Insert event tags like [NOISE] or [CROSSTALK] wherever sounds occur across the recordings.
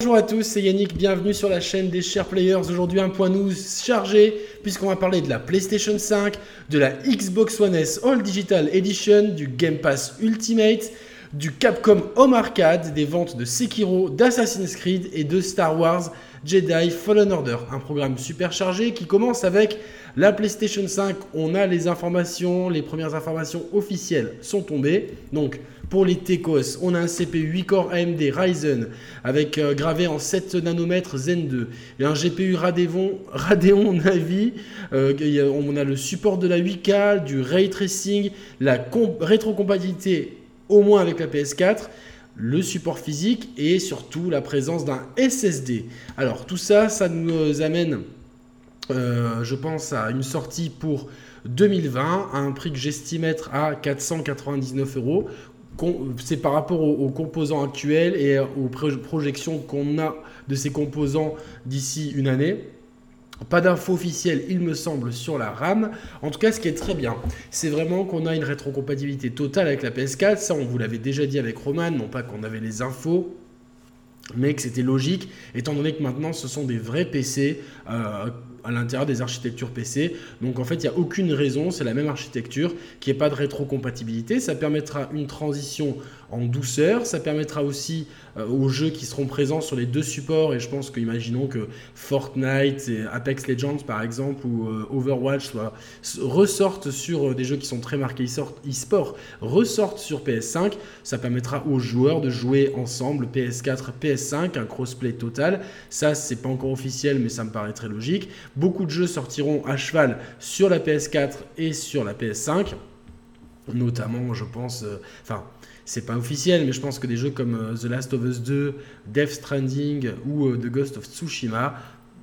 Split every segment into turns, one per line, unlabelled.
Bonjour à tous, c'est Yannick, bienvenue sur la chaîne des Share Players. Aujourd'hui un point news chargé puisqu'on va parler de la PlayStation 5, de la Xbox One S All Digital Edition, du Game Pass Ultimate, du Capcom Home Arcade, des ventes de Sekiro, d'Assassin's Creed et de Star Wars Jedi Fallen Order. Un programme super chargé qui commence avec la PlayStation 5. On a les informations, les premières informations officielles sont tombées. Donc pour les Tecos, on a un CPU 8 core AMD Ryzen avec euh, gravé en 7 nanomètres Zen 2 et un GPU Radeon, [LAUGHS] Radeon Navi. Euh, on a le support de la 8K, du ray tracing, la rétrocompatibilité au moins avec la PS4 le support physique et surtout la présence d'un SSD. Alors tout ça, ça nous amène, euh, je pense, à une sortie pour 2020 à un prix que j'estime être à 499 euros c'est par rapport aux, composants actuels et aux projections qu'on a de ces composants d'ici une année. Pas d'infos officielles, il me semble, sur la RAM. En tout cas, ce qui est très bien, c'est vraiment qu'on a une rétrocompatibilité totale avec la PS4. Ça, on vous l'avait déjà dit avec Roman, non pas qu'on avait les infos, mais que c'était logique, étant donné que maintenant, ce sont des vrais PC. Euh, à l'intérieur des architectures PC. Donc en fait, il n'y a aucune raison, c'est la même architecture, qui n'y ait pas de rétrocompatibilité. Ça permettra une transition en douceur. Ça permettra aussi euh, aux jeux qui seront présents sur les deux supports, et je pense que, imaginons que Fortnite et Apex Legends, par exemple, ou euh, Overwatch ressortent sur euh, des jeux qui sont très marqués e-sport, ressortent sur PS5. Ça permettra aux joueurs de jouer ensemble PS4, PS5, un crossplay total. Ça, c'est pas encore officiel, mais ça me paraît très logique. Beaucoup de jeux sortiront à cheval sur la PS4 et sur la PS5 notamment, je pense, enfin, c'est pas officiel, mais je pense que des jeux comme euh, The Last of Us 2, Death Stranding ou euh, The Ghost of Tsushima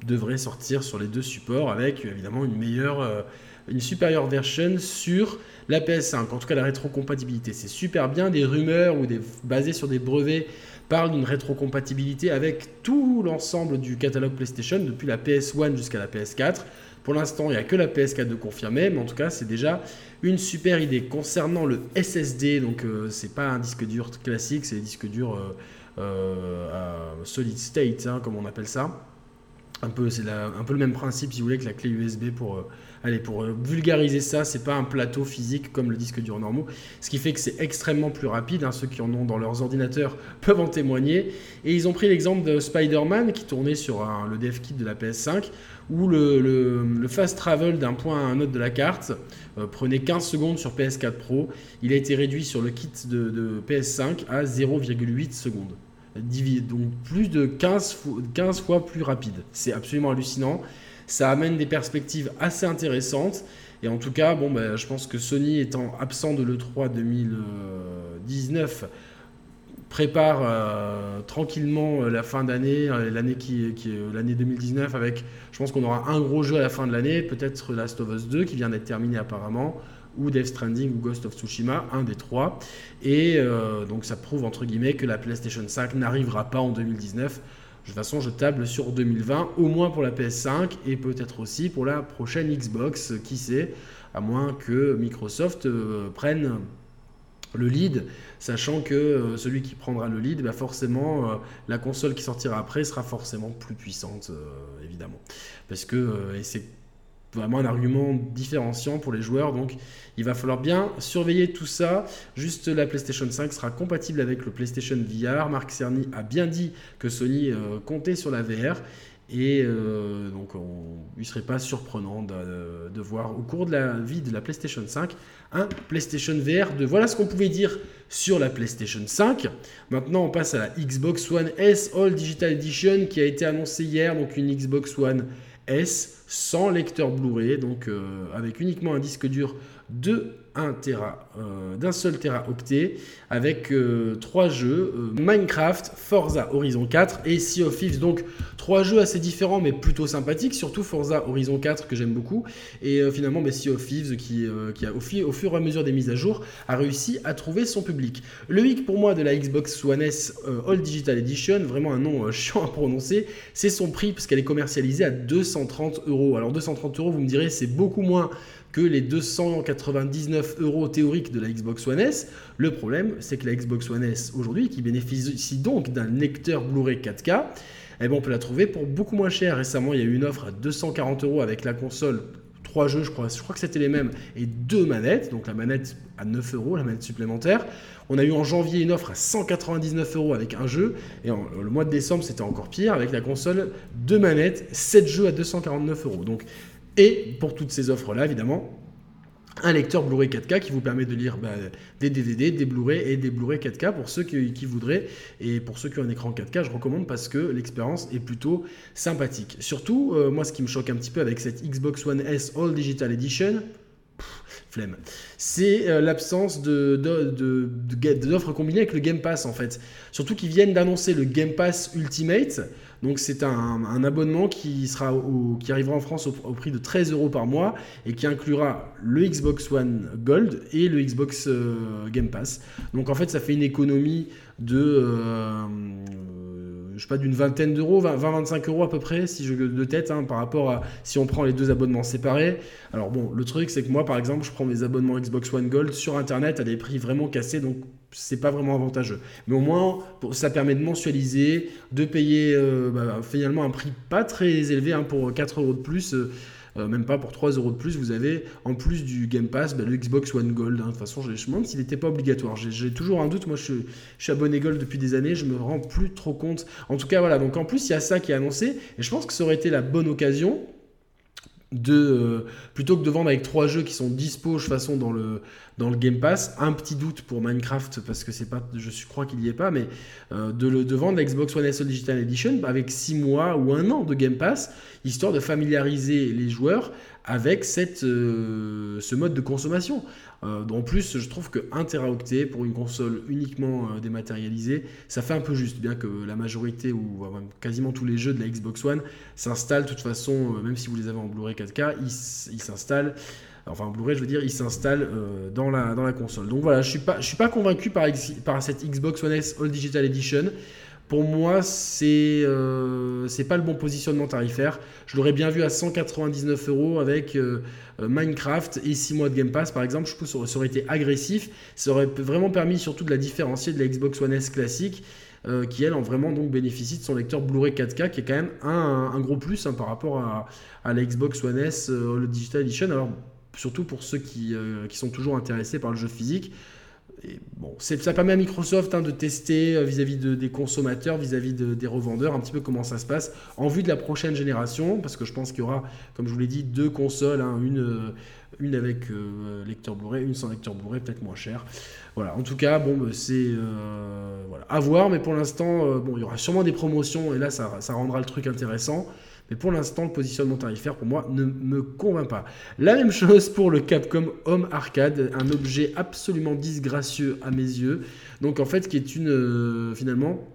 devraient sortir sur les deux supports avec évidemment une meilleure, euh, une supérieure version sur la PS5. En tout cas, la rétrocompatibilité, c'est super bien. Des rumeurs ou des basées sur des brevets parlent d'une rétrocompatibilité avec tout l'ensemble du catalogue PlayStation depuis la PS1 jusqu'à la PS4. Pour l'instant, il n'y a que la PS4 de confirmer, mais en tout cas, c'est déjà une super idée. Concernant le SSD, donc euh, c'est pas un disque dur classique, c'est un disque dur euh, euh, solid state, hein, comme on appelle ça. Un peu, c'est un peu le même principe, si vous voulez, que la clé USB pour Allez, pour euh, vulgariser ça, c'est pas un plateau physique comme le disque dur normaux, ce qui fait que c'est extrêmement plus rapide. Hein. ceux qui en ont dans leurs ordinateurs [LAUGHS] peuvent en témoigner. Et ils ont pris l'exemple de Spider-Man qui tournait sur le dev kit de la PS5, où le, fast travel d'un point à un autre de la carte euh, prenait 15 secondes sur PS4 Pro. Il a été réduit sur le kit de, PS5 à 0,8 secondes donc plus de 15 fois plus rapide. C'est absolument hallucinant. Ça amène des perspectives assez intéressantes. Et en tout cas, bon, bah, je pense que Sony étant absent de l'E3 2019 prépare euh, tranquillement euh, la fin d'année, euh, l'année qui est l'année 2019 avec, je pense qu'on aura un gros jeu à la fin de l'année, peut-être Last of Us 2 qui vient d'être terminé apparemment, ou Death Stranding ou Ghost of Tsushima, un des trois. Et donc ça prouve entre guillemets que la PlayStation 5 n'arrivera pas en 2019. De toute façon, je table sur 2020, au moins pour la PS5 et peut-être aussi pour la prochaine Xbox, qui sait, à moins que Microsoft euh, prenne le lead, sachant que euh, celui qui prendra le lead, bah forcément, euh, la console qui sortira après sera forcément plus puissante, évidemment. Parce que, et c'est vraiment un argument différenciant pour les joueurs. Donc il va falloir bien surveiller tout ça. Juste la PlayStation 5 sera compatible avec le PlayStation VR. Marc Cerny a bien dit que Sony euh, comptait sur la VR. Et euh, donc, il ne serait pas surprenant de, de, voir au cours de la vie de la PlayStation 5 un PlayStation VR de voilà ce qu'on pouvait dire sur la PlayStation 5. Maintenant, on passe à la Xbox One S All Digital Edition qui a été annoncée hier, donc une Xbox One S sans lecteur Blu-ray, donc euh, avec uniquement un disque dur de 1 Tera, euh, d'un seul Teraoctet, avec euh, trois jeux Minecraft, Forza Horizon 4 et Sea of Thieves. Donc trois jeux assez différents mais plutôt sympathiques, surtout Forza Horizon 4 que j'aime beaucoup. Et finalement, bah, Sea of Thieves qui, a, au, au, fur et à mesure des mises à jour, a réussi à trouver son public. Le hic pour moi de la Xbox One S All Digital Edition, vraiment un nom chiant à prononcer, c'est son prix parce qu'elle est commercialisée à 230 euros. Alors 230 euros, vous me direz, c'est beaucoup moins que les 299 euros théoriques de la Xbox One S. Le problème, c'est que la Xbox One S aujourd'hui, qui bénéficie donc d'un lecteur Blu-ray 4K, eh ben, on peut la trouver pour beaucoup moins cher. Récemment, il y a eu une offre à 240 euros avec la console trois jeux, je crois, je crois que c'était les mêmes, et deux manettes, donc la manette à 9 euros, la manette supplémentaire. On a eu en janvier une offre à 199 euros avec un jeu, et le mois de décembre c'était encore pire, avec la console, deux manettes, 7 jeux à 249 euros. Donc, et pour toutes ces offres-là, évidemment, un lecteur Blu-ray 4K qui vous permet de lire bah, des DVD, des Blu-ray et des Blu-ray 4K pour ceux qui, voudraient. Et pour ceux qui ont un écran 4K, je recommande parce que l'expérience est plutôt sympathique. Surtout, euh, moi, ce qui me choque un petit peu avec cette Xbox One S All Digital Edition, flemme. C'est euh, l'absence de, d'offres combinées avec le Game Pass en fait. Surtout qu'ils viennent d'annoncer le Game Pass Ultimate. Donc c'est un, abonnement qui, sera qui arrivera en France au, prix de 13 euros par mois et qui inclura le Xbox One Gold et le Xbox euh, Game Pass. Donc en fait ça fait une économie de... Euh, je sais pas, d'une vingtaine d'euros, 20-25 euros à peu près, si je de tête, hein, par rapport à si on prend les deux abonnements séparés. Alors bon, le truc, c'est que moi, par exemple, je prends mes abonnements Xbox One Gold sur Internet à des prix vraiment cassés, donc c'est pas vraiment avantageux. Mais au moins, ça permet de mensualiser, de payer euh, bah, finalement un prix pas très élevé hein, pour 4 euros de plus. Euh, euh, même pas pour 3 euros de plus, vous avez en plus du Game Pass bah, le Xbox One Gold. Hein. De toute façon, je, me demande s'il n'était pas obligatoire. J'ai toujours un doute. Moi, je, suis abonné Gold depuis des années. Je me rends plus trop compte. En tout cas, voilà. Donc en plus, il y a ça qui est annoncé. Et je pense que ça aurait été la bonne occasion euh, plutôt que de vendre avec trois jeux qui sont dispo de façon dans le dans le Game Pass un petit doute pour Minecraft parce que c'est pas je crois qu'il y est pas mais euh, de, le, de vendre Xbox One S Digital Edition avec six mois ou un an de Game Pass histoire de familiariser les joueurs avec euh, ce mode de consommation. Euh, en plus, je trouve que 1 Teraoctet pour une console uniquement euh, dématérialisée, ça fait un peu juste, bien que la majorité ou quasiment tous les jeux de la Xbox One s'installent de toute façon, même si vous les avez en Blu-ray 4K, ils s'installent enfin Blu-ray je veux dire, il s'installe dans, la, dans la console. Donc voilà, je suis pas, je suis pas convaincu par, par cette Xbox One S All Digital Edition. Pour moi, c'est euh, pas le bon positionnement tarifaire. Je l'aurais bien vu à 199 euros avec euh, euh, Minecraft et 6 mois de Game Pass, par exemple. Je pense que ça aurait été agressif. Ça aurait vraiment permis surtout de la différencier de la Xbox One S classique. Euh, qui elle en vraiment donc bénéficie de son lecteur Blu-ray 4K qui est quand même un, un gros plus hein, par rapport à, à, la Xbox One S le Digital Edition alors surtout pour ceux qui, qui sont toujours intéressés par le jeu physique bon, ça permet à Microsoft hein, de tester euh, vis-à-vis des consommateurs, vis-à-vis des revendeurs, un petit peu comment ça se passe en vue de la prochaine génération, parce que je pense qu'il y aura, comme je vous l'ai dit, deux consoles, hein, une, euh, une avec euh, lecteur Blu-ray, une sans lecteur Blu-ray, peut-être moins cher. Voilà, en tout cas, bon, bah, c'est voilà, à voir, mais pour l'instant, bon, il y aura sûrement des promotions, et là, ça rendra le truc intéressant. Mais pour l'instant, le positionnement tarifaire, pour moi, ne me convainc pas. La même chose pour le Capcom Home Arcade, un objet absolument disgracieux à mes yeux. Donc en fait, qui est une, euh, finalement,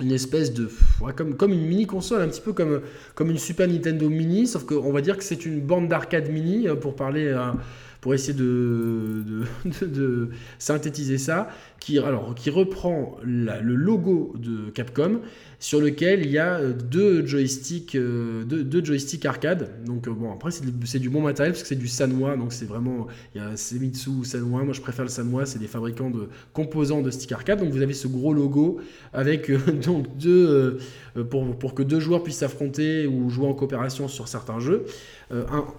une espèce de comme, comme une mini console un petit peu comme, comme une Super Nintendo mini sauf qu'on va dire que c'est une bande d'arcade mini euh, pour parler euh, pour essayer [LAUGHS] de, synthétiser ça qui, reprend le logo de Capcom sur lequel il y a euh, deux joysticks, euh, deux, joysticks arcade. Donc euh, bon, après c'est du bon matériel parce que c'est du Sanwa, donc c'est vraiment il y a Semitsu ou Sanwa. Moi je préfère le Sanwa, c'est des fabricants de composants de stick arcade. Donc vous avez ce gros logo avec [LAUGHS] donc deux pour, que deux joueurs puissent s'affronter ou jouer en coopération sur certains jeux,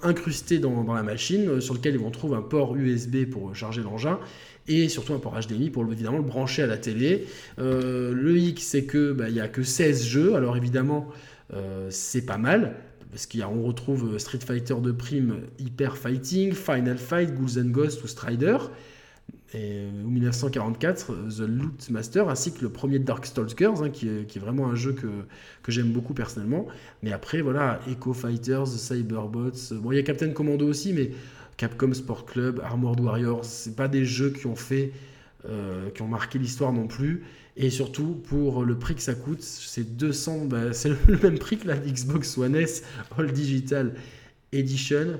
incrustés dans, dans, la machine, sur lequel ils vont trouver un port USB pour charger l'engin et surtout un port HDMI pour évidemment le brancher à la télé. Euh, le hic, c'est que bah, il a que 16 jeux, alors évidemment, euh, c'est pas mal. Parce qu'on retrouve Street Fighter de prime, Hyper Fighting, Final Fight, Ghouls and Ghosts ou Strider. Et, ou 1944, The Loot Master, ainsi que le premier Darkstalkers, hein, qui, est, vraiment un jeu que, que j'aime beaucoup personnellement. Mais après, voilà, Echo Fighters, Cyberbots, bon, il y a Captain Commando aussi, mais Capcom Sport Club, Armored Warriors, c'est pas des jeux qui ont fait, euh, qui ont marqué l'histoire non plus. Et surtout, pour le prix que ça coûte, c'est 200, bah, c'est [LAUGHS] le même prix que la Xbox One S All Digital Edition.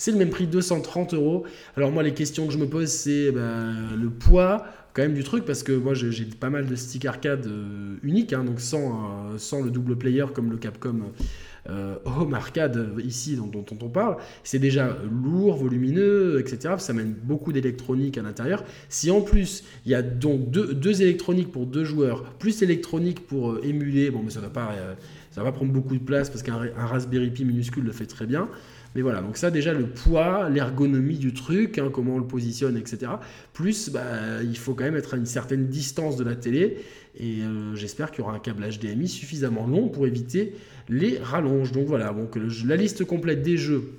C'est le même prix, 230 euros. Alors moi, les questions que je me pose, c'est bah, le poids quand même du truc, parce que moi, j'ai pas mal de stick arcade euh, uniques, hein, donc sans, euh, sans le double player comme le Capcom home arcade ici dont, on parle, c'est déjà lourd, volumineux, etc. Ça mène beaucoup d'électronique à l'intérieur. Si en plus il y a donc deux, électroniques pour deux joueurs, plus électronique pour émuler, bon mais ça va pas ça va prendre beaucoup de place parce qu'un Raspberry Pi minuscule le fait très bien. Mais voilà, donc ça déjà le poids, l'ergonomie du truc, hein, comment on le positionne, etc. Plus, bah, il faut quand même être à une certaine distance de la télé. Et euh, j'espère qu'il y aura un câble HDMI suffisamment long pour éviter les rallonges. Donc voilà, donc la liste complète des jeux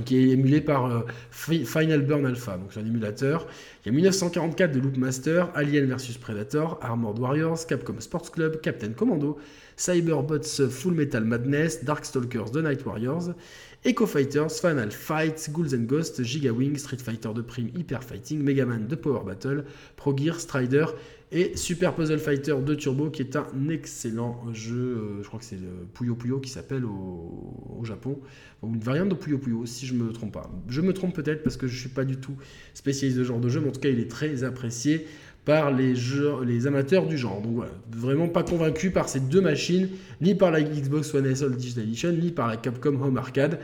qui est émulé par euh, Final Burn Alpha, donc c'est un émulateur. Il y a 1944 de Loopmaster, Alien vs Predator, Armored Warriors, Capcom Sports Club, Captain Commando, Cyberbots Full Metal Madness, Darkstalkers The Night Warriors, Echo Fighters, Final Fight, Ghouls and Ghosts, Giga Wing, Street Fighter de Prime Hyper Fighting, Mega Man de Power Battle, Pro Gear, Strider et Super Puzzle Fighter de Turbo qui est un excellent jeu, euh, je crois que c'est le Puyo Puyo qui s'appelle au, Japon, une variante de Puyo Puyo si je me trompe pas. Je me trompe peut-être parce que je suis pas du tout spécialiste de ce genre de jeu, mais en tout cas il est très apprécié par les, amateurs du genre. Donc voilà, vraiment pas convaincu par ces deux machines, ni par la Xbox One S All Digital Edition, ni par la Capcom Home Arcade.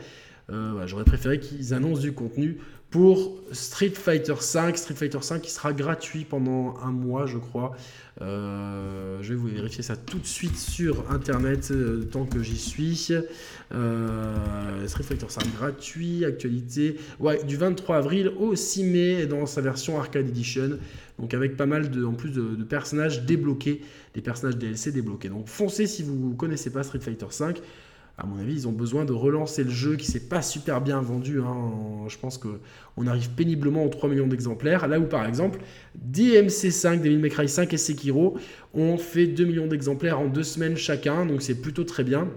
Euh, J'aurais préféré qu'ils annoncent du contenu pour Street Fighter V. Street Fighter V qui sera gratuit pendant un mois, je crois. Euh, je vais vous vérifier ça tout de suite sur internet euh, tant que j'y suis. Street Fighter V gratuit, actualité. Ouais, du 23 avril au 6 mai dans sa version Arcade Edition. Donc avec pas mal de, en plus de, de personnages débloqués, des personnages DLC débloqués. Donc foncez si vous ne connaissez pas Street Fighter V à mon avis, ils ont besoin de relancer le jeu qui s'est pas super bien vendu. Hein. Je pense qu'on arrive péniblement aux 3 millions d'exemplaires. Là où, par exemple, DMC5, Devil May Cry 5 et Sekiro ont fait 2 millions d'exemplaires en deux semaines chacun. Donc c'est plutôt très bien.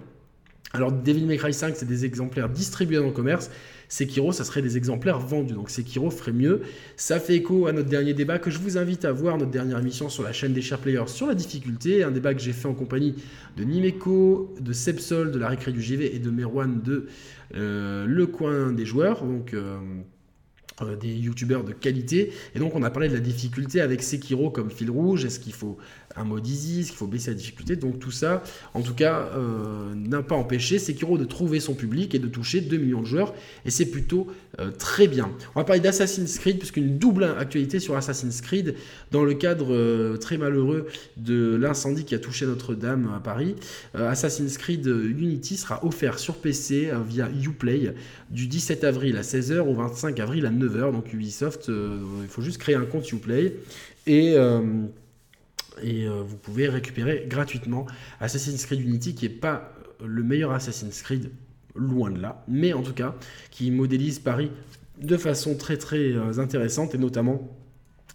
Alors, Devil May Cry 5, c'est des exemplaires distribués dans le commerce. Sekiro, ça serait des exemplaires vendus. Donc Sekiro ferait mieux. Ça fait écho à notre dernier débat que je vous invite à voir, notre dernière émission sur la chaîne des Share Players sur la difficulté. Un débat que j'ai fait en compagnie de Nimeko, de Sepsol, de la récré du JV et de Merwan de euh, Le Coin des Joueurs. Donc. Euh, euh, des youtubeurs de qualité. Et donc on a parlé de la difficulté avec Sekiro comme fil rouge. Est-ce qu'il faut un mode easy Est-ce qu'il faut baisser la difficulté? Donc tout ça, en tout cas, euh, n'a pas empêché Sekiro de trouver son public et de toucher 2 millions de joueurs. Et c'est plutôt euh, très bien. On va parler d'Assassin's Creed, puisqu'une double actualité sur Assassin's Creed dans le cadre très malheureux de l'incendie qui a touché Notre-Dame à Paris. Assassin's Creed Unity sera offert sur PC via Uplay du 17 avril à 16h au 25 avril à 9h donc Ubisoft, euh, il faut juste créer un compte Uplay et euh, et euh, vous pouvez récupérer gratuitement Assassin's Creed Unity qui n'est pas le meilleur Assassin's Creed loin de là mais en tout cas qui modélise Paris de façon très très intéressante et notamment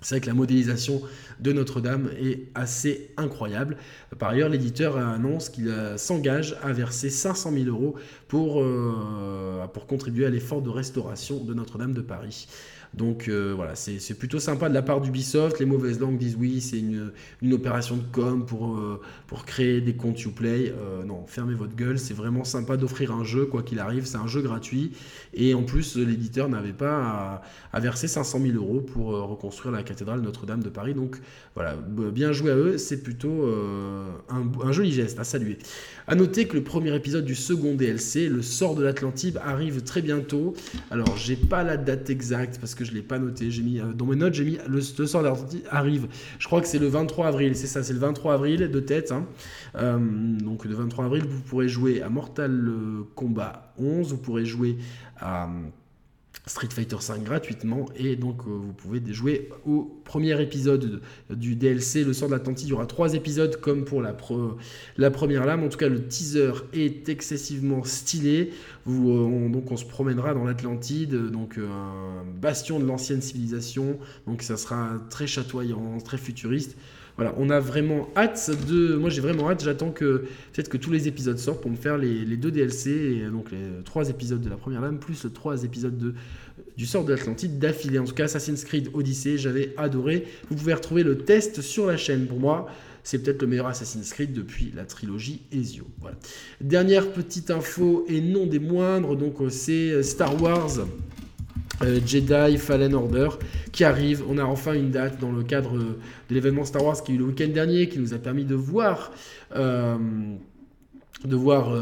c'est vrai que la modélisation de Notre-Dame est assez incroyable. Par ailleurs, l'éditeur annonce qu'il s'engage à verser 500 000 euros pour, euh, pour contribuer à l'effort de restauration de Notre-Dame de Paris. Donc euh, voilà, c'est plutôt sympa de la part d'Ubisoft. Les mauvaises langues disent oui, c'est une, opération de com pour, euh, pour créer des comptes Uplay. Euh, non, fermez votre gueule. C'est vraiment sympa d'offrir un jeu, quoi qu'il arrive. C'est un jeu gratuit. Et en plus, l'éditeur n'avait pas à, verser 500 000 euros pour reconstruire la cathédrale Notre-Dame de Paris. Donc voilà, bien joué à eux. C'est plutôt un, joli geste à saluer. À noter que le premier épisode du second DLC, Le sort de l'Atlantide, arrive très bientôt. Alors, j'ai pas la date exacte parce que je l'ai pas noté. J'ai mis euh, dans mes notes, j'ai mis le, sort de l'Atlantide arrive. Je crois que c'est le 23 avril. C'est ça, c'est le 23 avril de tête. Hein. Euh, donc, le 23 avril, vous pourrez jouer à Mortal Kombat 11. Vous pourrez jouer à Street Fighter 5 gratuitement et donc euh, vous pouvez jouer au premier épisode du DLC Le sort de l'Atlantide. Il y aura trois épisodes comme pour la, première lame. En tout cas, le teaser est excessivement stylé. Euh, on, donc on se promènera dans l'Atlantide, donc euh, un bastion de l'ancienne civilisation. Donc ça sera très chatoyant, très futuriste. Voilà, on a vraiment hâte de. Moi, j'ai vraiment hâte. J'attends que peut-être que tous les épisodes sortent pour me faire les, deux DLC, et donc les trois épisodes de la première lame, plus trois épisodes de, du sort de l'Atlantide d'affilée. En tout cas, Assassin's Creed Odyssey, j'avais adoré. Vous pouvez retrouver le test sur la chaîne. Pour moi, c'est peut-être le meilleur Assassin's Creed depuis la trilogie Ezio. Voilà. Dernière petite info et non des moindres, donc euh, c'est Star Wars. Euh, Jedi Fallen Order qui arrive. On a enfin une date dans le cadre de l'événement Star Wars qui a eu le week-end dernier, qui nous a permis de voir euh, de voir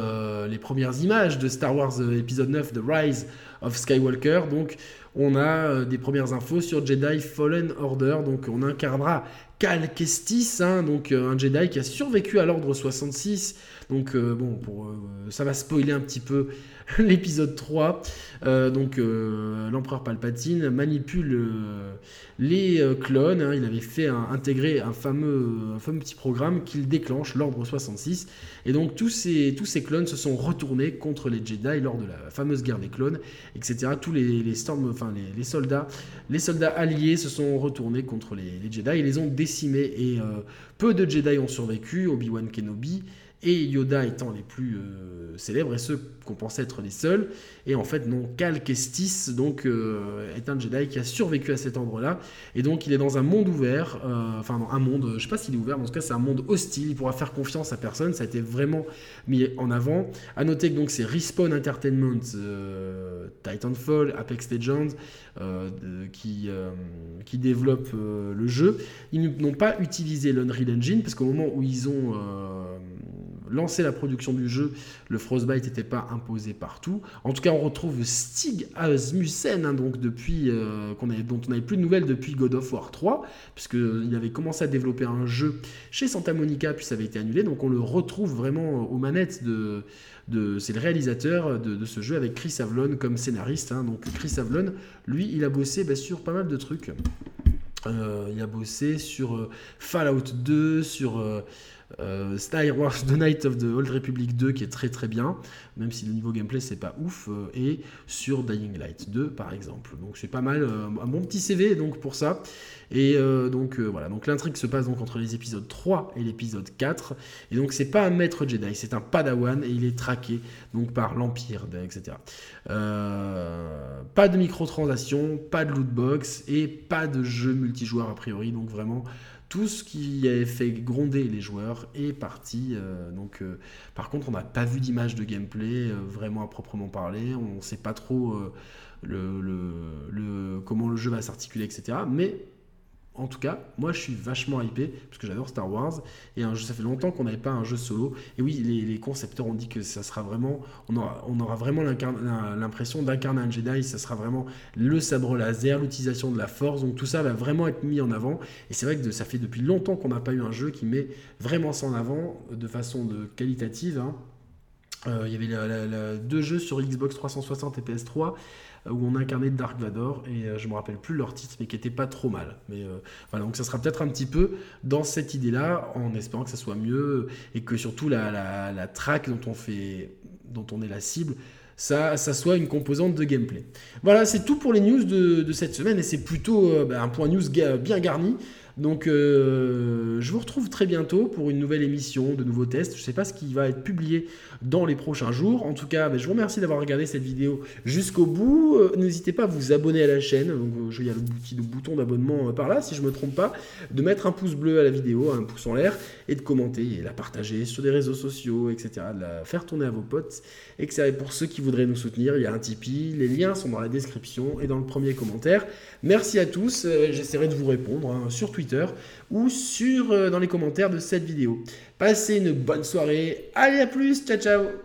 les premières images de Star Wars épisode 9, The Rise of Skywalker. Donc on a des premières infos sur Jedi Fallen Order. Donc on incarnera Cal Kestis, hein, donc un Jedi qui a survécu à l'ordre 66. Donc bon, pour, ça va spoiler un petit peu [LAUGHS] l'épisode 3. Euh, donc euh, l'empereur Palpatine manipule euh, les clones. Hein. il avait fait intégrer un fameux, petit programme qu'il déclenche l'ordre 66. Et donc tous ces, clones se sont retournés contre les Jedi lors de la fameuse guerre des clones, etc. Tous les, les soldats alliés se sont retournés contre les, Jedi et les ont décimés. Et peu de Jedi ont survécu. Obi-Wan Kenobi et Yoda étant les plus euh, célèbres et ceux qu'on pensait être les seuls. Et en fait, non, Cal Kestis donc, euh, est un Jedi qui a survécu à cet endroit-là. Et donc, il est dans un monde ouvert, euh, enfin, dans un monde, je sais pas s'il est ouvert, mais en tout cas, c'est un monde hostile. Il pourra faire confiance à personne. Ça a été vraiment mis en avant. À noter que donc, c'est Respawn Entertainment, Titanfall, Apex Legends, qui, qui développent le jeu. Ils n'ont pas utilisé l'Unreal Engine parce qu'au moment où ils ont lancer la production du jeu, le Frostbite n'était pas imposé partout. En tout cas, on retrouve Stig Asmussen, hein, donc depuis, euh, dont on n'avait plus de nouvelles depuis God of War 3, puisqu'il avait commencé à développer un jeu chez Santa Monica, puis ça avait été annulé. Donc on le retrouve vraiment aux manettes de. de c'est le réalisateur de, ce jeu avec Chris Avlon comme scénariste. Hein. Donc Chris Avlon, lui, il a bossé bah, sur pas mal de trucs. Euh, il a bossé sur euh, Fallout 2, sur euh, Star Wars The Night of the Old Republic 2 qui est très très bien, même si le niveau gameplay c'est pas ouf, euh, et sur Dying Light 2 par exemple. Donc c'est pas mal, euh, un bon petit CV pour ça. Et donc voilà, donc l'intrigue se passe donc entre les épisodes 3 et l'épisode 4. Et donc c'est pas un maître Jedi, c'est un Padawan et il est traqué donc par l'Empire, etc. pas de microtransactions, pas de lootbox et pas de jeu multijoueur a priori, donc vraiment tout ce qui avait fait gronder les joueurs est parti. Euh, donc, euh, par contre, on n'a pas vu d'image de gameplay euh, vraiment à proprement parler. On ne sait pas trop le, comment le jeu va s'articuler, etc. Mais en tout cas, moi je suis vachement hypé parce que j'adore Star Wars et ça fait longtemps qu'on n'avait pas un jeu solo. Et oui, les, concepteurs ont dit que ça sera vraiment, on aura, vraiment l'impression d'incarner un Jedi. Ça sera vraiment le sabre laser, l'utilisation de la Force. Donc tout ça va vraiment être mis en avant. Et c'est vrai que ça fait depuis longtemps qu'on n'a pas eu un jeu qui met vraiment ça en avant de façon qualitative. Hein. Euh, il y avait deux jeux sur Xbox 360 et PS3 où on incarnait Dark Vador et euh, je me rappelle plus leur titre mais qui était pas trop mal mais euh, voilà donc ça sera peut-être un petit peu dans cette idée là en espérant que ça soit mieux et que surtout la, la, track dont on fait dont on est la cible ça, ça soit une composante de gameplay. Voilà, c'est tout pour les news de, cette semaine et c'est plutôt euh, bah, un point news bien garni. Donc euh, je vous retrouve très bientôt pour une nouvelle émission, de nouveaux tests. Je ne sais pas ce qui va être publié dans les prochains jours. En tout cas, ben, je vous remercie d'avoir regardé cette vidéo jusqu'au bout. Euh, n'hésitez pas à vous abonner à la chaîne. Donc, euh, il y a le petit bouton d'abonnement par là, si je ne me trompe pas. De mettre un pouce bleu à la vidéo, un pouce en l'air, et de commenter et la partager sur des réseaux sociaux, etc. De la faire tourner à vos potes. Et pour ceux qui voudraient nous soutenir, il y a un Tipeee. Les liens sont dans la description et dans le premier commentaire. Merci à tous. J'essaierai de vous répondre hein, sur Twitter ou sur, euh, dans les commentaires de cette vidéo. Passez une bonne soirée. Allez, à plus. Ciao, ciao.